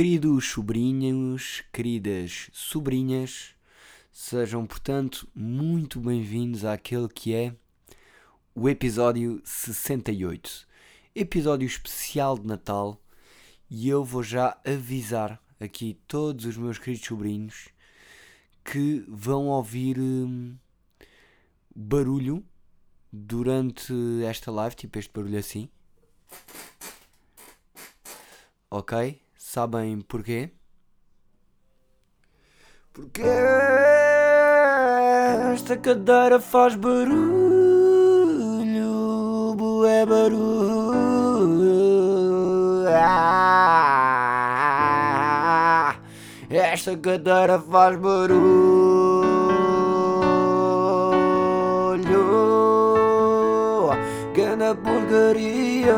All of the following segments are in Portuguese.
Queridos sobrinhos, queridas sobrinhas, sejam portanto muito bem-vindos àquele que é o episódio 68, episódio especial de Natal, e eu vou já avisar aqui todos os meus queridos sobrinhos que vão ouvir hum, barulho durante esta live, tipo este barulho assim. Ok? Sabem porquê? Porque esta cadeira faz barulho, bué barulho. Ah, esta cadeira faz barulho, gana porcaria.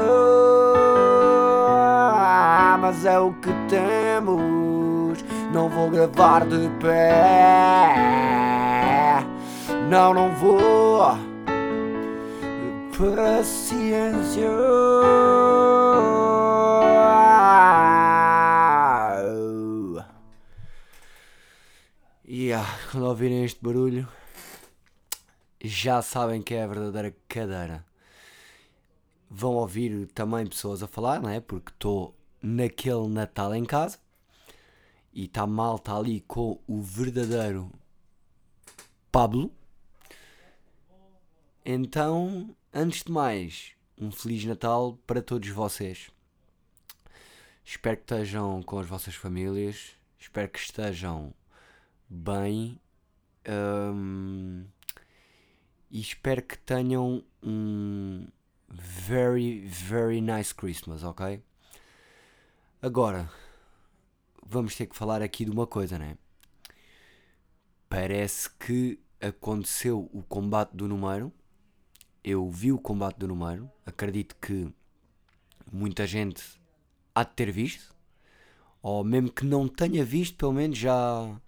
Mas é o temos, não vou gravar de pé. Não, não vou. Paciência. Yeah, quando ouvirem este barulho, já sabem que é a verdadeira cadeira. Vão ouvir também pessoas a falar, não é? Porque estou naquele Natal em casa e está mal, está ali com o verdadeiro Pablo. Então, antes de mais, um Feliz Natal para todos vocês. Espero que estejam com as vossas famílias, espero que estejam bem hum, e espero que tenham um very, very nice Christmas, ok? Agora, vamos ter que falar aqui de uma coisa, né? Parece que aconteceu o combate do número. Eu vi o combate do número. Acredito que muita gente há de ter visto. Ou mesmo que não tenha visto, pelo menos já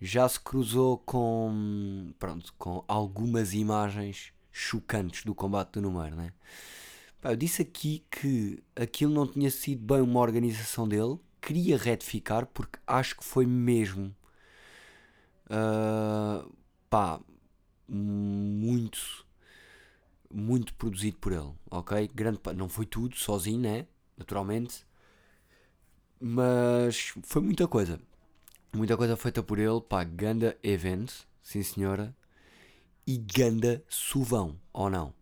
já se cruzou com pronto, com algumas imagens chocantes do combate do número, né? Pá, eu disse aqui que aquilo não tinha sido bem uma organização dele. Queria retificar porque acho que foi mesmo uh, pá, muito muito produzido por ele, ok? Grande, não foi tudo sozinho, né? Naturalmente, mas foi muita coisa. Muita coisa feita por ele, pá, ganda event, sim senhora, e ganda suvão, ou não?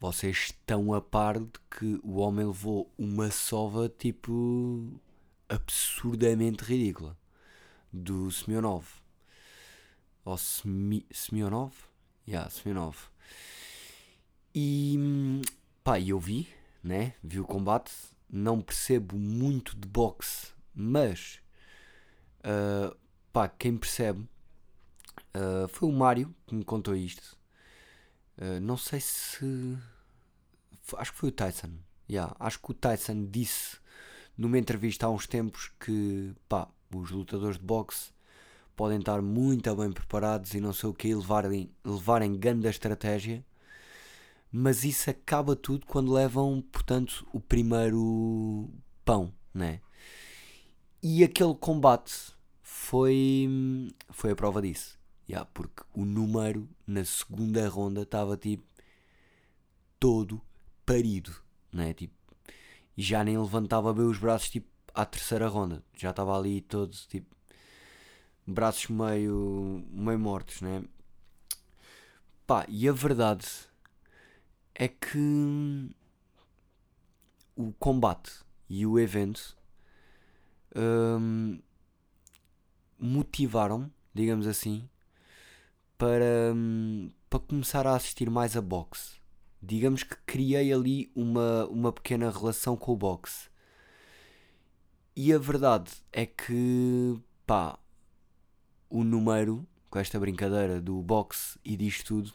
Vocês estão a par de que o homem levou uma sova tipo absurdamente ridícula do Semionov. Ou Semi, Semionov? Yeah, Semionov. E pá, eu vi, né? Vi o combate. Não percebo muito de boxe, mas uh, pá, quem percebe uh, foi o Mário que me contou isto. Uh, não sei se. Acho que foi o Tyson. Yeah, acho que o Tyson disse numa entrevista há uns tempos que pá, os lutadores de boxe podem estar muito bem preparados e não sei o que, levarem, levarem grande estratégia, mas isso acaba tudo quando levam, portanto, o primeiro pão, né? E aquele combate foi, foi a prova disso. Yeah, porque o número na segunda ronda estava tipo todo parido, né? Tipo, e já nem levantava bem os braços tipo à terceira ronda, já estava ali todos tipo braços meio, meio mortos, né? Pá, e a verdade é que o combate e o evento hum, motivaram, digamos assim, para, hum, para começar a assistir mais a boxe. Digamos que criei ali uma, uma pequena relação com o boxe. E a verdade é que, pá, o número, com esta brincadeira do boxe e disto tudo,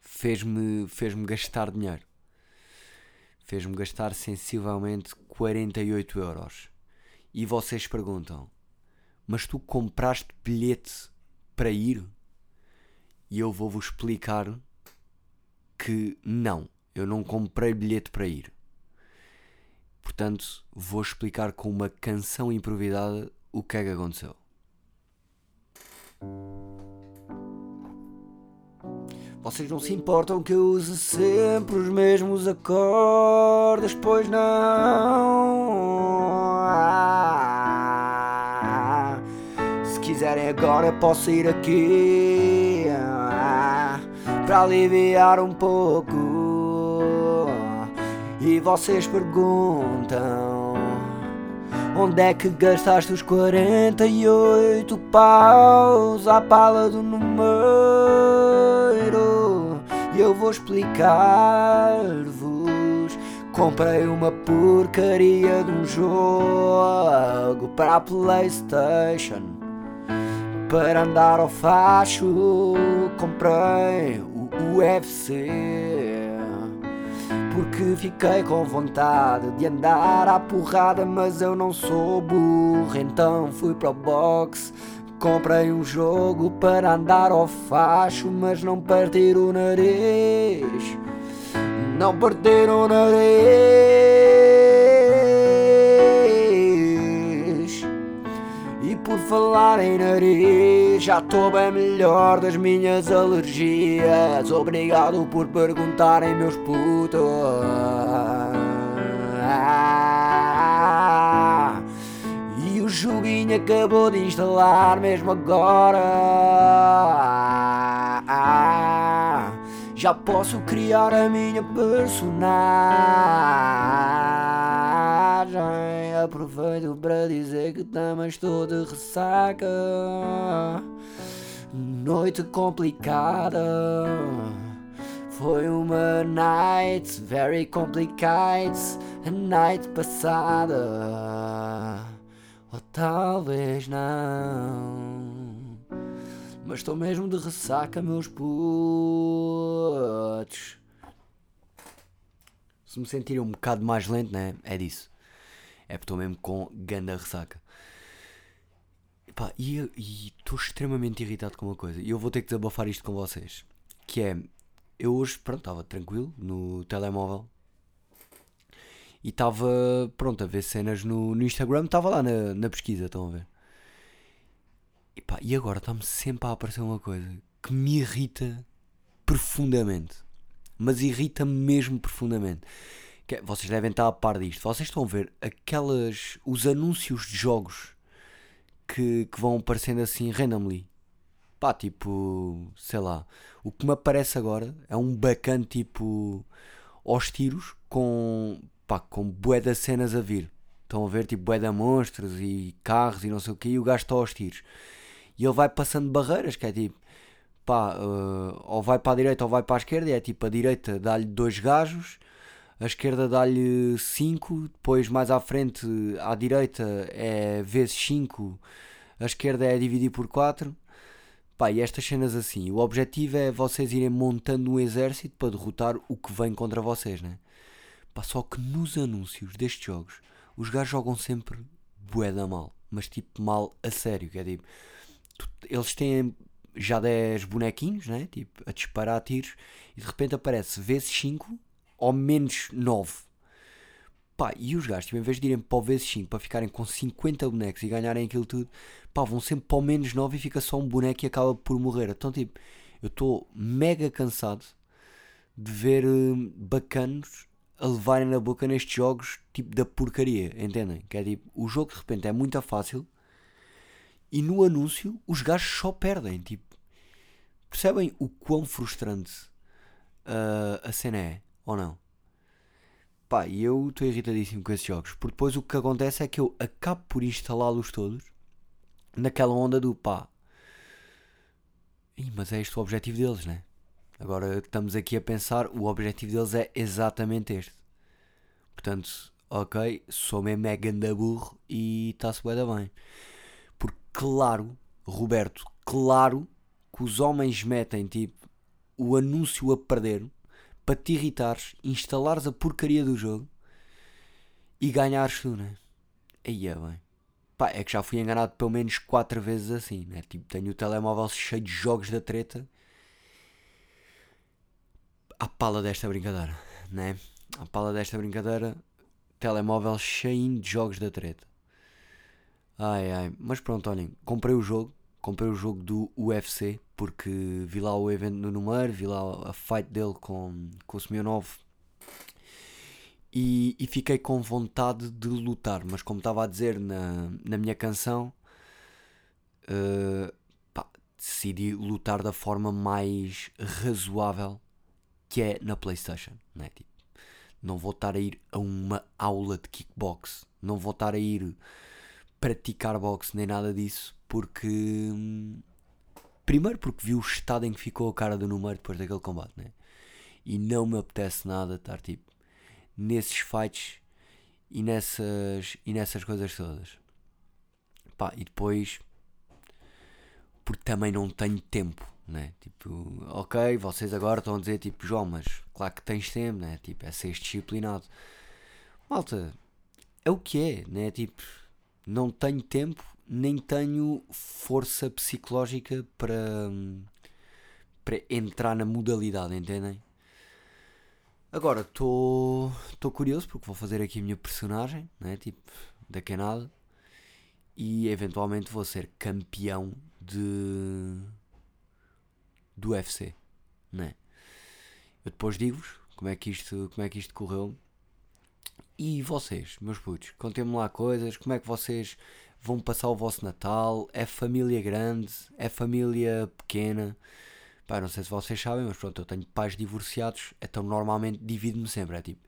fez-me fez gastar dinheiro. Fez-me gastar sensivelmente 48 euros. E vocês perguntam, mas tu compraste bilhete para ir? E eu vou-vos explicar que não, eu não comprei bilhete para ir. Portanto, vou explicar com uma canção improvisada o que é que aconteceu. Vocês não se importam que eu use sempre os mesmos acordes, pois não? Ah, se quiserem agora posso ir aqui para aliviar um pouco. E vocês perguntam Onde é que gastaste os 48 paus à pala do número? E eu vou explicar-vos. Comprei uma porcaria de um jogo para a Playstation Para andar ao facho Comprei UFC porque fiquei com vontade de andar à porrada, mas eu não sou burro. Então fui para o box, comprei um jogo para andar ao facho, mas não partir o nariz. Não partir o nariz. Falar em nariz, já estou bem melhor das minhas alergias. Obrigado por perguntarem, meus putos. E o joguinho acabou de instalar mesmo agora. Já posso criar a minha personagem. Aproveito para dizer que também estou de ressaca. Noite complicada. Foi uma night very complicated. A night passada. Ou talvez não. Mas estou mesmo de ressaca, meus putos. Se me sentirem um bocado mais lento, né? É disso. É porque estou mesmo com ganda ressaca. Epá, e estou extremamente irritado com uma coisa. E eu vou ter que desabafar isto com vocês. Que é, eu hoje, pronto, estava tranquilo no telemóvel. E estava, pronto, a ver cenas no, no Instagram. Estava lá na, na pesquisa, estão a ver? E, pá, e agora está-me sempre a aparecer uma coisa que me irrita profundamente. Mas irrita-me mesmo profundamente. Que é, vocês devem estar a par disto. Vocês estão a ver aquelas. os anúncios de jogos que, que vão aparecendo assim randomly. Pá, tipo. sei lá. O que me aparece agora é um bacana tipo. aos tiros com. pá, com bué cenas a vir. Estão a ver tipo bué monstros e carros e não sei o que. E o gajo está aos tiros e ele vai passando barreiras, que é tipo, pá, uh, ou vai para a direita ou vai para a esquerda, e é tipo, a direita dá-lhe dois gajos, a esquerda dá-lhe 5, depois mais à frente, à direita é vezes 5, a esquerda é dividir por 4. Pá, e estas cenas assim, o objetivo é vocês irem montando um exército para derrotar o que vem contra vocês, né? Pá, só que nos anúncios destes jogos, os gajos jogam sempre bué da mal, mas tipo mal a sério, que é tipo, eles têm já 10 bonequinhos, né? tipo, a disparar tiros, e de repente aparece vezes 5 ou menos 9. Pá, e os gajos, tipo, em vez de irem para o vezes 5 para ficarem com 50 bonecos e ganharem aquilo tudo, pá, vão sempre para o menos 9 e fica só um boneco e acaba por morrer. Então, tipo, eu estou mega cansado de ver uh, bacanos a levarem na boca nestes jogos, tipo, da porcaria, entendem? Que é tipo, o jogo de repente é muito fácil e no anúncio os gajos só perdem. Tipo, percebem o quão frustrante uh, a cena é? Ou não? Pá, e eu estou irritadíssimo com esses jogos. Porque depois o que acontece é que eu acabo por instalá-los todos naquela onda do pá. Ih, mas é este o objetivo deles, né? Agora estamos aqui a pensar, o objetivo deles é exatamente este. Portanto, ok, sou mesmo mega da burro e está-se da bem claro, Roberto, claro que os homens metem tipo o anúncio a perder para te irritares, instalares a porcaria do jogo e ganhares tu, né? Aí é bem. Pá, é que já fui enganado pelo menos 4 vezes assim, né? Tipo, tenho o telemóvel cheio de jogos da treta. À pala desta brincadeira, né? À pala desta brincadeira, telemóvel cheinho de jogos da treta. Ai ai, mas pronto, olhem, comprei o jogo, comprei o jogo do UFC porque vi lá o evento no número, vi lá a fight dele com, com o Semionov e, e fiquei com vontade de lutar, mas como estava a dizer na, na minha canção, uh, pá, decidi lutar da forma mais razoável que é na PlayStation, né? Tipo, não vou estar a ir a uma aula de kickbox, não vou estar a ir praticar boxe nem nada disso, porque primeiro porque vi o estado em que ficou a cara do número depois daquele combate, né? E não me apetece nada estar tipo nesses fights e nessas, e nessas coisas todas. Pá, e depois, porque também não tenho tempo, né? Tipo, ok, vocês agora estão a dizer, tipo, João, mas claro que tens tempo, né? Tipo, é ser disciplinado. Malta, é o que é, né? Tipo, não tenho tempo, nem tenho força psicológica para, para entrar na modalidade, entendem? Agora estou curioso porque vou fazer aqui a minha personagem, né? tipo, da canada e eventualmente vou ser campeão de do UFC, né? Eu depois digo-vos como é que isto, como é que isto correu. E vocês, meus putos, contem-me lá coisas, como é que vocês vão passar o vosso Natal? É família grande? É família pequena? Pá, não sei se vocês sabem, mas pronto, eu tenho pais divorciados, então normalmente divido-me sempre. É tipo,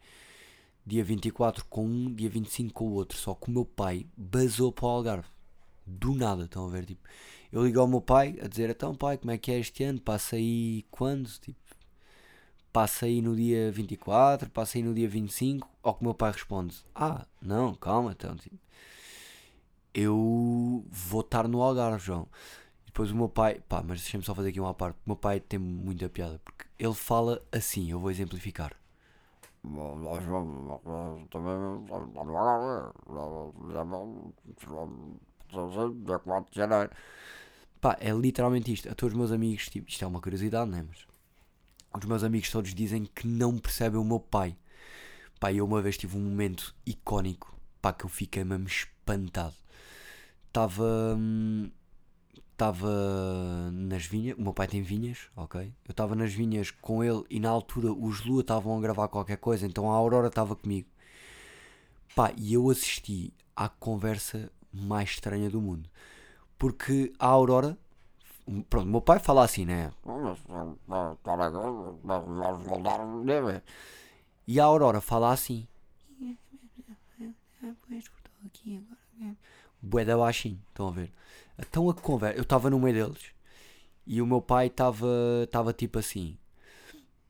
dia 24 com um, dia 25 com o outro. Só que o meu pai basou para o Algarve. Do nada, estão a ver? Tipo, eu ligo ao meu pai a dizer: Então, pai, como é que é este ano? Passa aí quando? Tipo, passa aí no dia 24, passa aí no dia 25. Ao que o meu pai responde: Ah, não, calma, então. Tipo, eu vou estar no Algarve, João. Depois o meu pai, pá, mas deixa-me só fazer aqui uma parte. O meu pai tem muita piada porque ele fala assim. Eu vou exemplificar. Pá, é literalmente isto. A todos os meus amigos, tipo, isto é uma curiosidade, não é? Mas os meus amigos todos dizem que não percebem o meu pai. Pá, eu uma vez tive um momento icónico, pá, que eu fiquei mesmo espantado. Estava. Hum, estava nas vinhas, o meu pai tem vinhas, ok? Eu estava nas vinhas com ele e na altura os Lua estavam a gravar qualquer coisa, então a Aurora estava comigo. Pá, e eu assisti à conversa mais estranha do mundo. Porque a Aurora, pronto, o meu pai fala assim, né? E a Aurora fala assim. Bué da baixinho, estão a ver? Então a conversa, eu estava no meio deles e o meu pai estava tipo assim.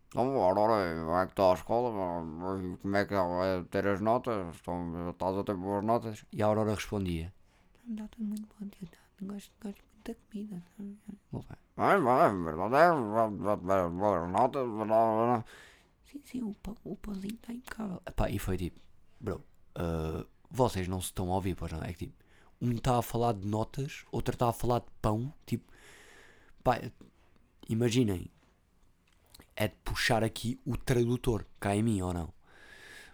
Então, Aurora, vai que está à escola, como é que é ter as notas? Estão, estás a ter boas notas? E a Aurora respondia: Não, está muito bom, tio, gosto, gosto muito da comida. Sim, sim, o, pão, o pãozinho está impecável. Epá, e foi tipo, bro, uh, vocês não se estão a ouvir, pois não? É que tipo, um está a falar de notas, outro está a falar de pão. Tipo, pá, imaginem, é de puxar aqui o tradutor, cá em mim ou não.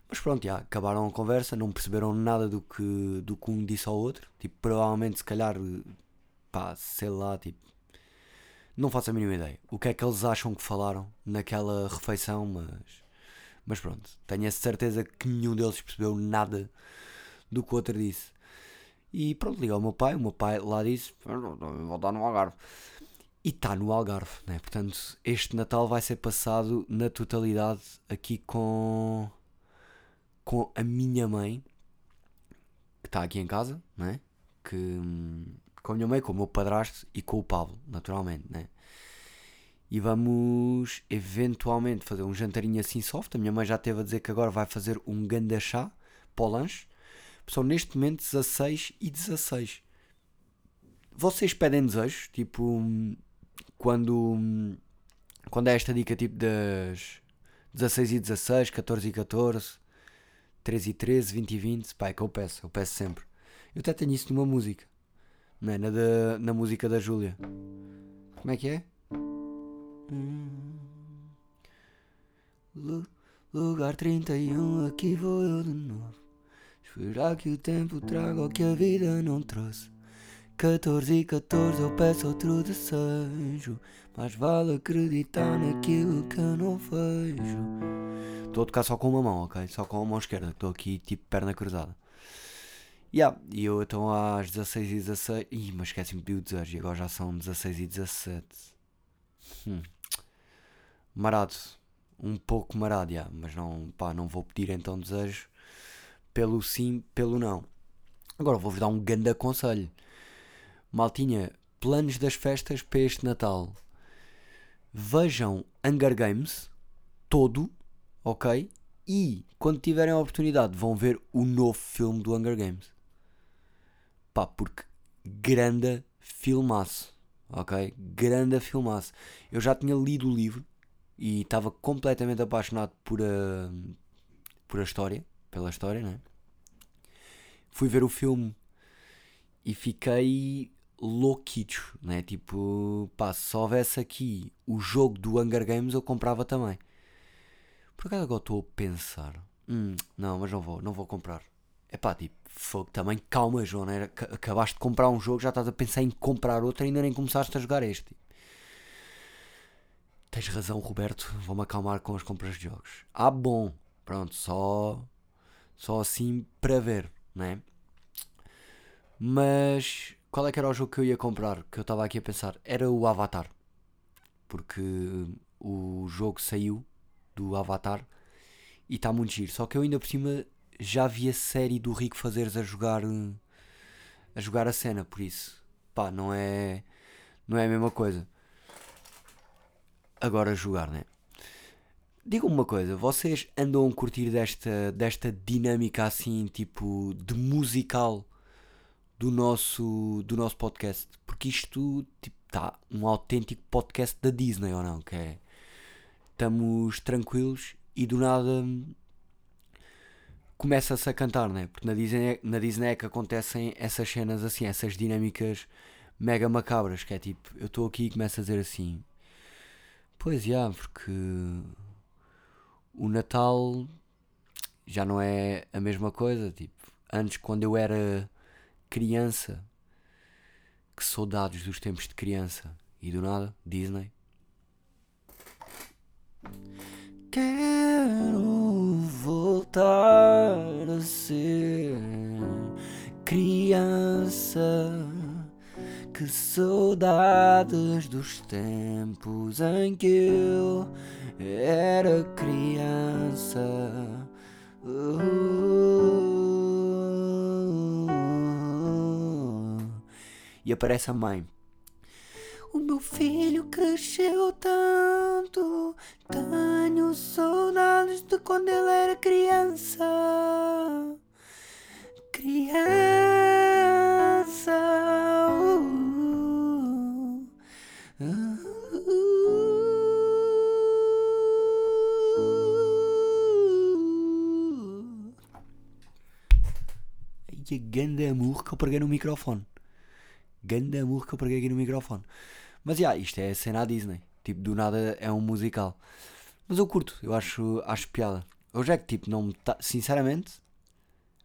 Mas pronto, já, acabaram a conversa, não perceberam nada do que, do que um disse ao outro. Tipo, provavelmente, se calhar, pá, sei lá, tipo, não faço a mínima ideia. O que é que eles acham que falaram naquela refeição, mas, mas pronto, tenho a certeza que nenhum deles percebeu nada do que o outro disse. E pronto, liga ao meu pai, o meu pai lá disse: Vou estar no Algarve. E está no Algarve, né? Portanto, este Natal vai ser passado na totalidade aqui com, com a minha mãe, que está aqui em casa, né? Que, com a minha mãe, com o meu padrasto e com o Pablo, naturalmente, né? E vamos eventualmente fazer um jantarinho assim soft. A minha mãe já esteve a dizer que agora vai fazer um ganda chá para o lanche. São neste momento 16 e 16. Vocês pedem desejos, tipo, quando, quando é esta dica tipo das 16 e 16, 14 e 14, 13 e 13, 20 e 20, pá, é que eu peço, eu peço sempre. Eu até tenho isso numa música, não é? na, na música da Júlia. Como é que é? Lugar 31, aqui vou eu de novo. Esperar que o tempo traga o que a vida não trouxe. 14 e 14 eu peço outro desejo. Mais vale acreditar naquilo que eu não vejo. Estou a tocar só com uma mão, ok? Só com a mão esquerda. Estou aqui tipo perna cruzada. Yeah, e eu então às 16 e 16. Ih, mas esqueci-me de o desejo. E agora já são 16 e 17. Hum. Marado. Um pouco marado, yeah, mas não, pá, não vou pedir então desejo pelo sim, pelo não. Agora vou-vos dar um grande conselho. Maltinha, planos das festas para este Natal. Vejam Hunger Games todo, ok? E quando tiverem a oportunidade vão ver o novo filme do Hunger Games. Pá, porque grande filmaço, ok? Grande filmaço. Eu já tinha lido o livro e estava completamente apaixonado por a, por a história, pela história, né? Fui ver o filme e fiquei louquitos, né? Tipo, pá, se houvesse aqui o jogo do Hunger Games eu comprava também. Por acaso agora estou a pensar, hum, não, mas não vou, não vou comprar. É pá, tipo, fogo, também calma, João, né? acabaste de comprar um jogo, já estás a pensar em comprar outro, ainda nem começaste a jogar este. Tens razão, Roberto, vou-me acalmar com as compras de jogos. Ah, bom, pronto, só, só assim para ver, né? Mas qual é que era o jogo que eu ia comprar? Que eu estava aqui a pensar. Era o Avatar. Porque o jogo saiu do Avatar e está muito giro. Só que eu ainda por cima já vi a série do Rico Fazeres a jogar a jogar a cena, por isso pá, não é não é a mesma coisa. Agora jogar, né? Digam-me uma coisa, vocês andam a curtir desta, desta dinâmica assim, tipo, de musical do nosso, do nosso podcast? Porque isto, tipo, tá um autêntico podcast da Disney, ou não? Que é, estamos tranquilos e do nada começa-se a cantar, né? Porque na Disney, na Disney é que acontecem essas cenas assim, essas dinâmicas mega macabras, que é tipo, eu estou aqui e começo a dizer assim, pois já, porque o Natal já não é a mesma coisa, tipo, antes quando eu era criança, que saudades dos tempos de criança, e do nada, Disney. Quero voltar a ser criança. Que saudades dos tempos em que eu era criança. E aparece a mãe. Meu filho cresceu tanto, tenho saudades de quando ele era criança. Criança. Uh, uh, uh. E ganda amor que eu preguei no microfone. Ganda amor que eu preguei aqui no microfone. Mas yeah, isto é a cena à Disney. Tipo, do nada é um musical. Mas eu curto, eu acho, acho piada. Hoje é que, tipo, não me tá, sinceramente,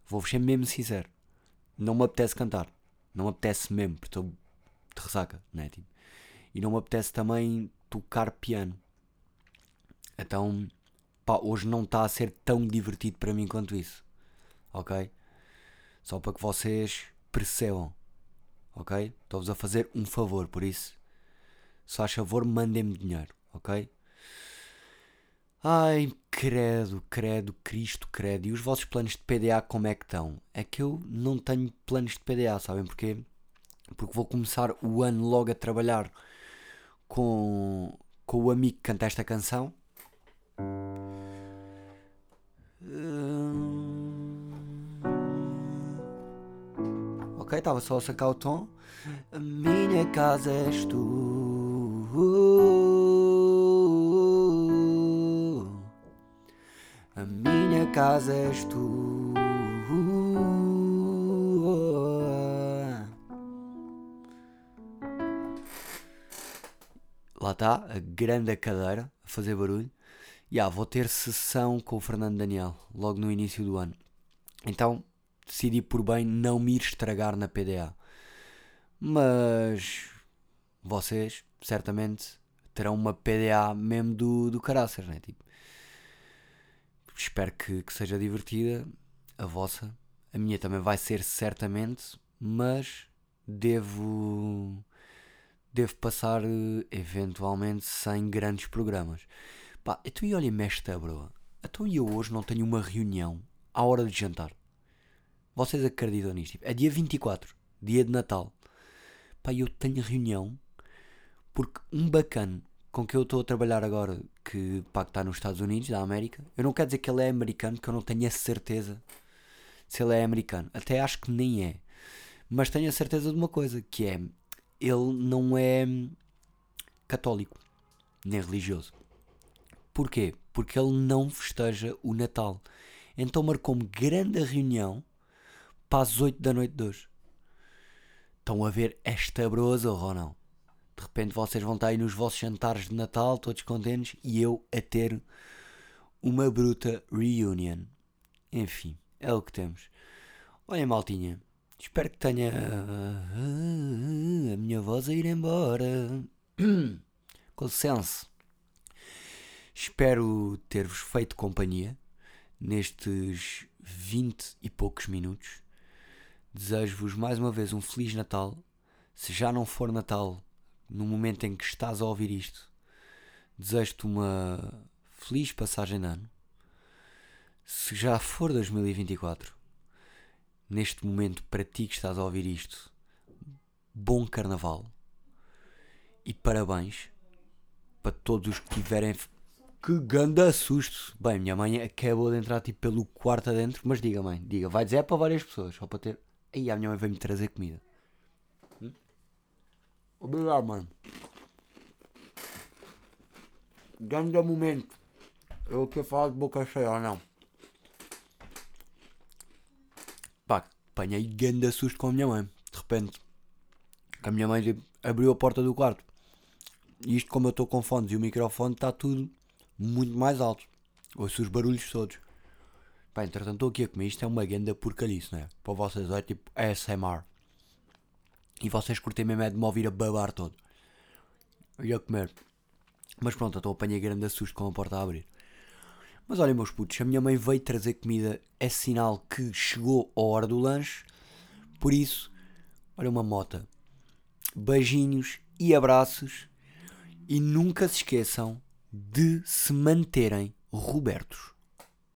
vou-vos ser mesmo sincero. Não me apetece cantar. Não me apetece mesmo, porque estou de ressaca, né? Tipo, e não me apetece também tocar piano. Então, pá, hoje não está a ser tão divertido para mim quanto isso. Ok? Só para que vocês percebam. Ok? Estou-vos a fazer um favor, por isso se faz favor, mandem-me dinheiro, ok? Ai, credo, credo, Cristo, credo. E os vossos planos de PDA como é que estão? É que eu não tenho planos de PDA, sabem porquê? Porque vou começar o ano logo a trabalhar com, com o amigo que canta esta canção. Hum... Ok, estava só a sacar o tom. A minha casa és tu. A minha casa és tu. Lá está, a grande cadeira a fazer barulho. E ah, vou ter sessão com o Fernando Daniel logo no início do ano. Então, decidi por bem não me ir estragar na PDA. Mas vocês certamente terão uma PDA mesmo do, do caraças, né? Tipo, espero que, que seja divertida a vossa. A minha também vai ser certamente, mas devo devo passar eh, eventualmente sem grandes programas. Pá, então e olha-me esta broa. Então eu hoje não tenho uma reunião à hora de jantar. Vocês acreditam nisto? É dia 24, dia de Natal. Pá, eu tenho reunião porque um bacana com que eu estou a trabalhar agora, que, que está nos Estados Unidos, da América, eu não quero dizer que ele é americano, porque eu não tenho a certeza se ele é americano. Até acho que nem é. Mas tenho a certeza de uma coisa, que é, ele não é católico, nem religioso. Porquê? Porque ele não festeja o Natal. Então marcou-me grande reunião para as 8 da noite de hoje. Estão a ver esta brosa ou não? De repente vocês vão estar aí nos vossos jantares de Natal, todos contentes, e eu a ter uma bruta reunion. Enfim, é o que temos. Olha, maltinha, espero que tenha a minha voz a ir embora. Com licença. Espero ter-vos feito companhia nestes 20 e poucos minutos. Desejo-vos mais uma vez um Feliz Natal. Se já não for Natal, no momento em que estás a ouvir isto, desejo-te uma feliz passagem de ano. Se já for 2024, neste momento, para ti que estás a ouvir isto, bom carnaval e parabéns para todos os que tiverem. Que ganda susto! Bem, minha mãe acabou de entrar tipo pelo quarto adentro, mas diga, mãe, diga, vai dizer é para várias pessoas, só para ter. Aí a minha mãe veio-me trazer comida. Obrigado, mano. Ganda momento. Eu quero falar de boca cheia não? Pá, apanhei ganda susto com a minha mãe. De repente, a minha mãe abriu a porta do quarto. E isto, como eu estou com fones e o microfone, está tudo muito mais alto. Ouço os barulhos todos. Pá, entretanto, estou aqui a comer. Isto é uma ganda porcalice, não é? Para vocês é tipo ASMR. E vocês curtem mesmo é de me ouvir a babar todo. E a comer. Mas pronto, eu estou a apanhar grande susto com a porta a abrir. Mas olhem, meus putos, a minha mãe veio trazer comida. É sinal que chegou a hora do lanche. Por isso, olha uma mota. Beijinhos e abraços. E nunca se esqueçam de se manterem Robertos.